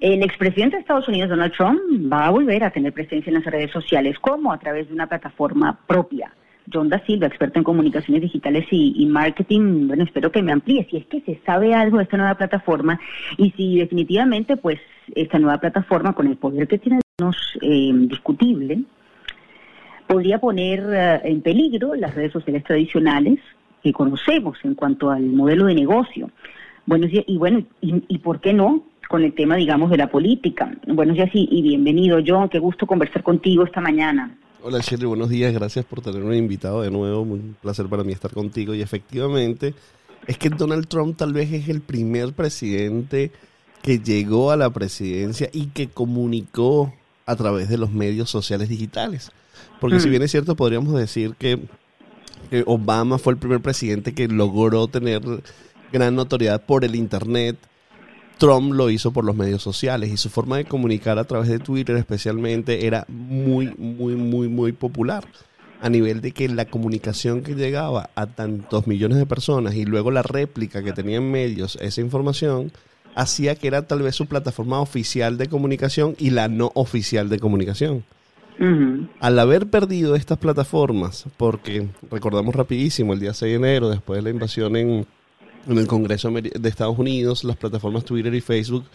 el expresidente de Estados Unidos, Donald Trump, va a volver a tener presencia en las redes sociales, como a través de una plataforma propia. John Da Silva, experto en comunicaciones digitales y, marketing, bueno, espero que me amplíe si es que se sabe algo de esta nueva plataforma y si definitivamente, pues, esta nueva plataforma, con el poder que tiene, no eh, discutible, podría poner eh, en peligro las redes sociales tradicionales que conocemos en cuanto al modelo de negocio. Bueno, y bueno, y, por qué no con el tema, digamos, de la política. Buenos días y, y bienvenido, John. Qué gusto conversar contigo esta mañana. Hola Shirley, buenos días. Gracias por tenerme invitado de nuevo. Un placer para mí estar contigo. Y efectivamente, es que Donald Trump tal vez es el primer presidente que llegó a la presidencia y que comunicó a través de los medios sociales digitales. Porque si mm. bien es cierto, podríamos decir que Obama fue el primer presidente que logró tener gran notoriedad por el Internet. Trump lo hizo por los medios sociales y su forma de comunicar a través de Twitter especialmente era muy, muy, muy, muy popular. A nivel de que la comunicación que llegaba a tantos millones de personas y luego la réplica que tenía en medios esa información hacía que era tal vez su plataforma oficial de comunicación y la no oficial de comunicación. Al haber perdido estas plataformas, porque recordamos rapidísimo, el día 6 de enero, después de la invasión en, el Congreso de Estados Unidos, las plataformas Twitter y Facebook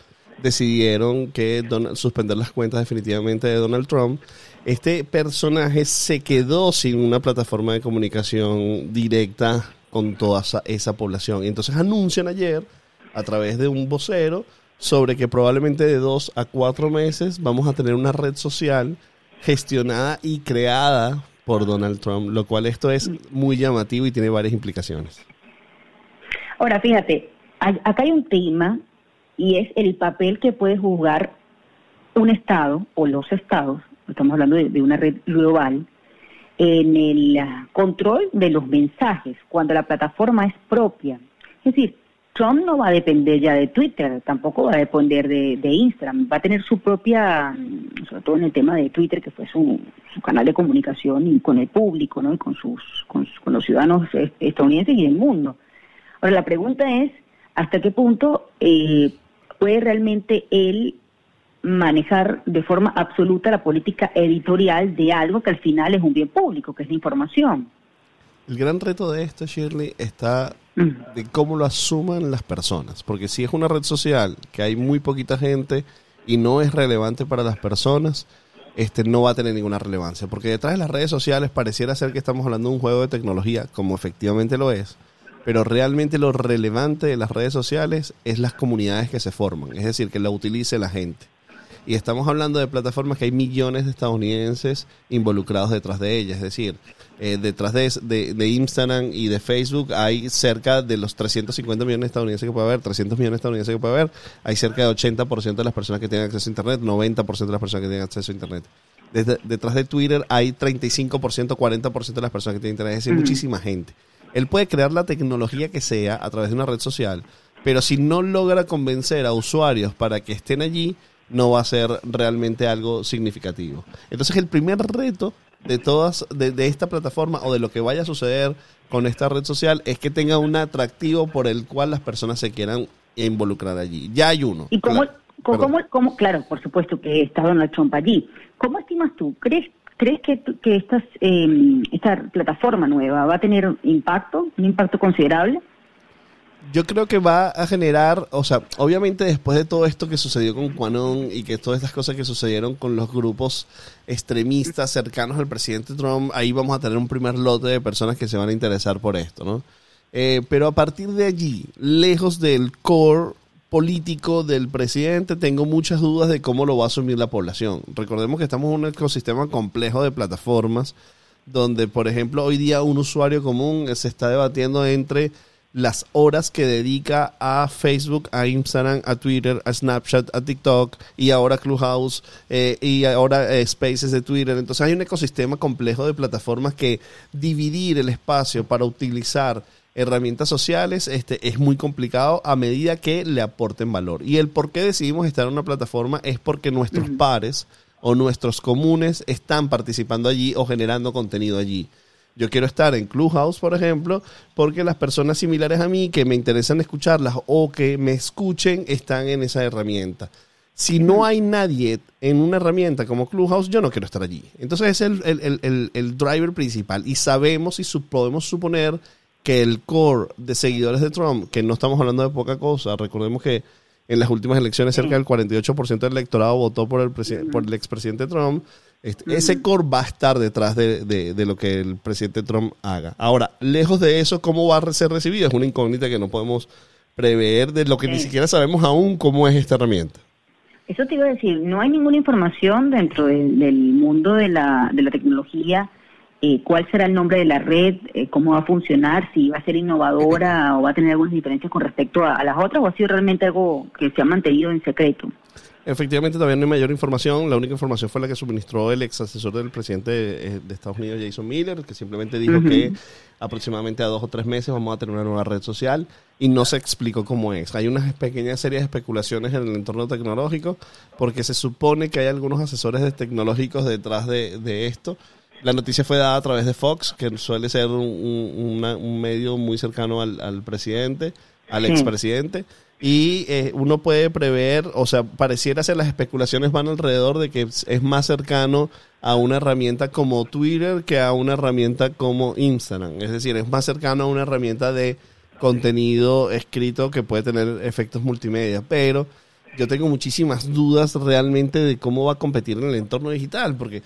decidieron que suspender las cuentas definitivamente de Donald Trump. Este personaje se quedó sin una plataforma de comunicación directa con toda esa, esa población. Y entonces anuncian ayer, a través de un vocero, sobre que probablemente de dos a cuatro meses vamos a tener una red social gestionada y creada por Donald Trump, lo cual esto es muy llamativo y tiene varias implicaciones. Ahora, fíjate, acá hay un tema y es el papel que puede jugar un Estado o los Estados, estamos hablando de, de una red global, en el control de los mensajes cuando la plataforma es propia. Es decir, Trump no va a depender ya de Twitter, tampoco va a depender de, Instagram, va a tener su propia, mm, sobre todo en el tema de Twitter, que fue su, canal de comunicación y con el público, ¿no? Y con sus, con, los ciudadanos estadounidenses y del mundo. Ahora la pregunta es, ¿hasta qué punto eh, puede realmente él manejar de forma absoluta la política editorial de algo que al final es un bien público, que es la información? El gran reto de esto, Shirley, está de cómo lo asuman las personas. Porque si es una red social que hay muy poquita gente y no es relevante para las personas, este no va a tener ninguna relevancia. Porque detrás de las redes sociales pareciera ser que estamos hablando de un juego de tecnología, como efectivamente lo es. Pero realmente lo relevante de las redes sociales es las comunidades que se forman, es decir, que la utilice la gente. Y estamos hablando de plataformas que hay millones de estadounidenses involucrados detrás de ellas. Es decir, eh, detrás de, de, Instagram y de Facebook hay cerca de los 350 millones de estadounidenses que puede haber, 300 millones de estadounidenses que puede haber, hay cerca de 80% de las personas que tienen acceso a Internet, 90% de las personas que tienen acceso a Internet. detrás de Twitter hay 35%, 40% de las personas que tienen Internet, es decir, muchísima gente. Él puede crear la tecnología que sea a través de una red social, pero si no logra convencer a usuarios para que estén allí, no va a ser realmente algo significativo. Entonces el primer reto de todas, de, esta plataforma o de lo que vaya a suceder con esta red social es que tenga un atractivo por el cual las personas se quieran involucrar allí. Ya hay uno. ¿Y cómo, cómo, claro, por supuesto que está Donald Trump allí. ¿Cómo estimas tú? ¿Crees, crees que, estas, eh, esta plataforma nueva va a tener impacto, un impacto considerable? yo creo que va a generar, o sea, obviamente después de todo esto que sucedió con Quanon y que todas estas cosas que sucedieron con los grupos extremistas cercanos al presidente Trump, ahí vamos a tener un primer lote de personas que se van a interesar por esto, ¿no? Eh, pero a partir de allí, lejos del core político del presidente, tengo muchas dudas de cómo lo va a asumir la población. Recordemos que estamos en un ecosistema complejo de plataformas donde, por ejemplo, hoy día un usuario común se está debatiendo entre las horas que dedica a Facebook, a Instagram, a Twitter, a Snapchat, a TikTok y ahora Clubhouse eh, y ahora eh, Spaces de Twitter. Entonces hay un ecosistema complejo de plataformas que dividir el espacio para utilizar herramientas sociales este, es muy complicado a medida que le aporten valor. Y el por qué decidimos estar en una plataforma es porque nuestros pares o nuestros comunes están participando allí o generando contenido allí. Yo quiero estar en Clubhouse, por ejemplo, porque las personas similares a mí que me interesan escucharlas o que me escuchen están en esa herramienta. Si no hay nadie en una herramienta como Clubhouse, yo no quiero estar allí. Entonces es el, el, el, el driver principal y sabemos y podemos suponer que el core de seguidores de Trump, que no estamos hablando de poca cosa, recordemos que en las últimas elecciones cerca del 48% del electorado votó por el, por el expresidente Trump, este, ese core va a estar detrás de, de, lo que el presidente Trump haga. Ahora, lejos de eso, ¿cómo va a ser recibido? Es una incógnita que no podemos prever, de lo que ni siquiera sabemos aún cómo es esta herramienta. Eso te iba a decir, no hay ninguna información dentro del mundo de la, de la tecnología eh, cuál será el nombre de la red, eh, cómo va a funcionar, si va a ser innovadora o va a tener algunas diferencias con respecto a, las otras o ha sido realmente algo que se ha mantenido en secreto. Efectivamente, todavía no hay mayor información. La única información fue la que suministró el ex asesor del presidente de, Estados Unidos, Jason Miller, que simplemente dijo que aproximadamente a dos o tres meses vamos a tener una nueva red social y no se explicó cómo es. Hay unas pequeñas series de especulaciones en el entorno tecnológico porque se supone que hay algunos asesores tecnológicos detrás de, de esto la noticia fue dada a través de Fox, que suele ser un, medio muy cercano al, presidente, al expresidente. Y eh, uno puede prever, o sea, pareciera ser las especulaciones van alrededor de que es más cercano a una herramienta como Twitter que a una herramienta como Instagram. Es decir, es más cercano a una herramienta de contenido escrito que puede tener efectos multimedia. Pero yo tengo muchísimas dudas realmente de cómo va a competir en el entorno digital, porque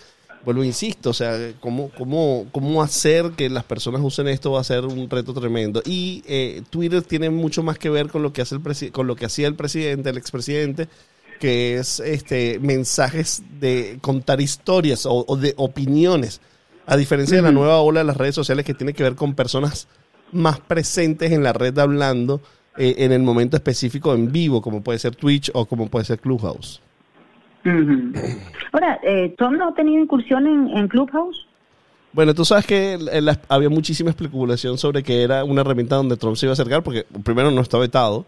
vuelvo, insisto, o sea, cómo, cómo, cómo hacer que las personas usen esto va a ser un reto tremendo. Y eh, Twitter tiene mucho más que ver con lo que hace el con lo que hacía el presidente, el expresidente, que es este mensajes de contar historias o, de opiniones. A diferencia de la nueva ola de las redes sociales que tiene que ver con personas más presentes en la red hablando eh, en el momento específico en vivo, como puede ser Twitch o como puede ser Clubhouse. Ahora, eh, ¿Trump no ha tenido incursión en, Clubhouse? Bueno, tú sabes que había muchísima especulación sobre que era una herramienta donde Trump se iba a acercar, porque primero no está vetado,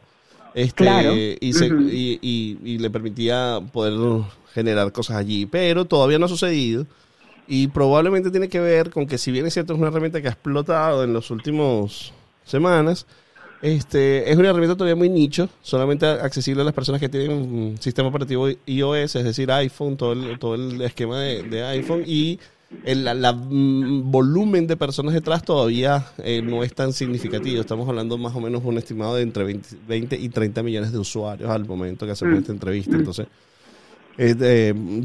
este, y, le permitía poder generar cosas allí, pero todavía no ha sucedido. Y probablemente tiene que ver con que si bien es cierto es una herramienta que ha explotado en las últimas semanas, este, es una herramienta todavía muy nicho, solamente accesible a las personas que tienen un sistema operativo iOS, es decir, iPhone, todo el, todo el esquema de, iPhone y el la, mm, volumen de personas detrás todavía eh, no es tan significativo. Estamos hablando más o menos un estimado de entre 20, y 30 millones de usuarios al momento que hacemos mm. esta entrevista. Entonces,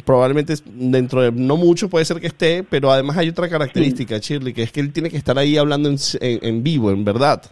probablemente dentro de no mucho puede ser que esté, pero además hay otra característica, Shirley, que es que él tiene que estar ahí hablando en, en vivo, en verdad.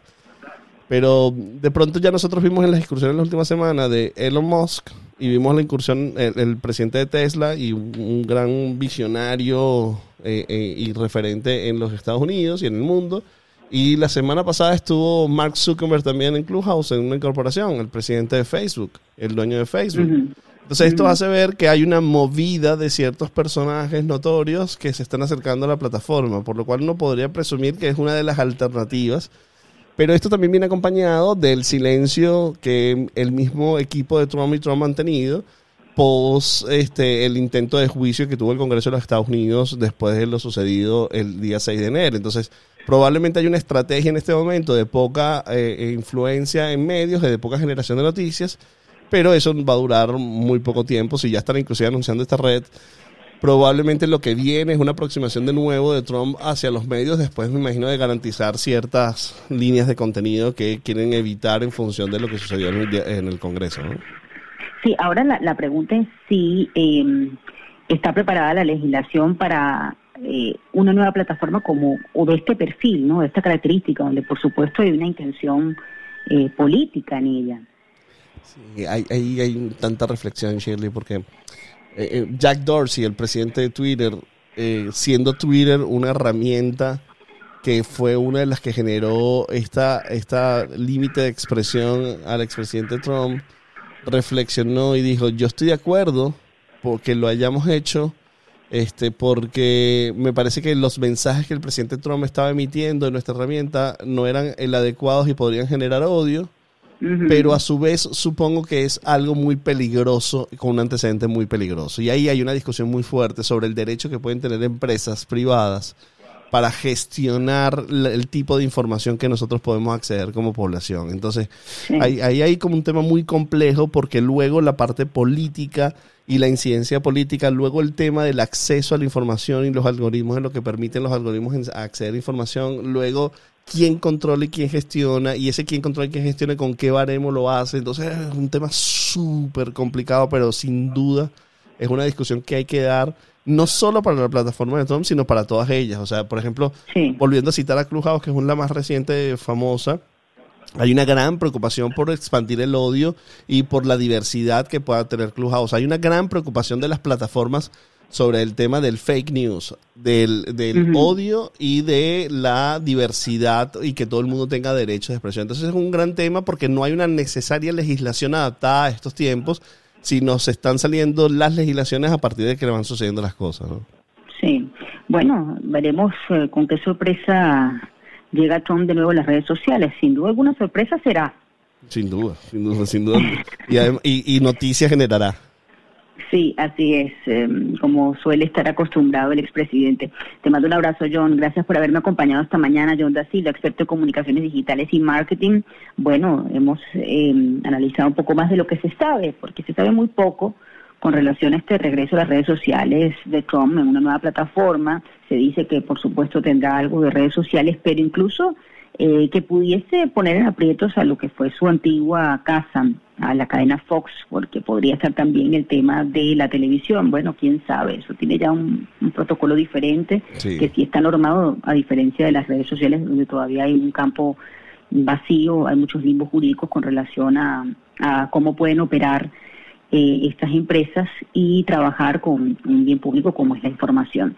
Pero de pronto ya nosotros vimos en las excursiones en la última semana de Elon Musk y vimos la incursión, el, presidente de Tesla y un, gran visionario eh, eh, y referente en los Estados Unidos y en el mundo. Y la semana pasada estuvo Mark Zuckerberg también en Clubhouse, en una incorporación, el presidente de Facebook, el dueño de Facebook. Entonces esto hace ver que hay una movida de ciertos personajes notorios que se están acercando a la plataforma, por lo cual uno podría presumir que es una de las alternativas pero esto también viene acompañado del silencio que el mismo equipo de Trump y Trump han tenido pos este, el intento de juicio que tuvo el Congreso de los Estados Unidos después de lo sucedido el día 6 de enero. Entonces, probablemente hay una estrategia en este momento de poca eh, influencia en medios, de poca generación de noticias, pero eso va a durar muy poco tiempo. Si ya están inclusive anunciando esta red, probablemente lo que viene es una aproximación de nuevo de Trump hacia los medios, después me imagino de garantizar ciertas líneas de contenido que quieren evitar en función de lo que sucedió en el, Congreso. ¿no? Sí, ahora la, pregunta es si em, está preparada la legislación para eh, una nueva plataforma como o de este perfil, ¿no? de esta característica, donde por supuesto hay una intención eh, política en ella. Sí, hay, hay, hay tanta reflexión, Shirley, porque eh, eh, Jack Dorsey, el presidente de Twitter, eh, siendo Twitter una herramienta que fue una de las que generó esta, esta límite de expresión al expresidente Trump, reflexionó y dijo, yo estoy de acuerdo porque lo hayamos hecho, este, porque me parece que los mensajes que el presidente Trump estaba emitiendo en nuestra herramienta no eran el adecuados y podrían generar odio pero a su vez supongo que es algo muy peligroso, con un antecedente muy peligroso. Y ahí hay una discusión muy fuerte sobre el derecho que pueden tener empresas privadas para gestionar el tipo de información que nosotros podemos acceder como población. Entonces, ahí, hay como un tema muy complejo porque luego la parte política y la incidencia política, luego el tema del acceso a la información y los algoritmos en lo que permiten los algoritmos acceder a información, luego quién controla y quién gestiona, y ese quién controla y quién gestiona, con qué baremo lo hace. Entonces es un tema súper complicado, pero sin duda es una discusión que hay que dar no solo para la plataforma de Trump, sino para todas ellas. O sea, por ejemplo, volviendo a citar a Clubhouse, que es la más reciente famosa, hay una gran preocupación por expandir el odio y por la diversidad que pueda tener Clubhouse. Hay una gran preocupación de las plataformas sobre el tema del fake news, del, odio y de la diversidad y que todo el mundo tenga derecho de expresión. Entonces es un gran tema porque no hay una necesaria legislación adaptada a estos tiempos si nos están saliendo las legislaciones a partir de que le van sucediendo las cosas. ¿no? Sí, bueno, veremos eh, con qué sorpresa llega Trump de nuevo a las redes sociales. Sin duda alguna sorpresa será. Sin duda, sin duda, sin duda. y, y, noticia generará. Sí, así es, em, como suele estar acostumbrado el expresidente. Te mando un abrazo, John. Gracias por haberme acompañado esta mañana. John Da experto en comunicaciones digitales y marketing. Bueno, hemos em, analizado un poco más de lo que se sabe, porque se sabe muy poco con relación a este regreso a las redes sociales de Trump en una nueva plataforma. Se dice que, por supuesto, tendrá algo de redes sociales, pero incluso eh, que pudiese poner en aprietos a lo que fue su antigua casa, a la cadena Fox, porque podría estar también el tema de la televisión. Bueno, quién sabe, eso tiene ya un, protocolo diferente que sí está normado, a diferencia de las redes sociales, donde todavía hay un campo vacío, hay muchos limbos jurídicos con relación a, cómo pueden operar eh, estas empresas y trabajar con un bien público como es la información.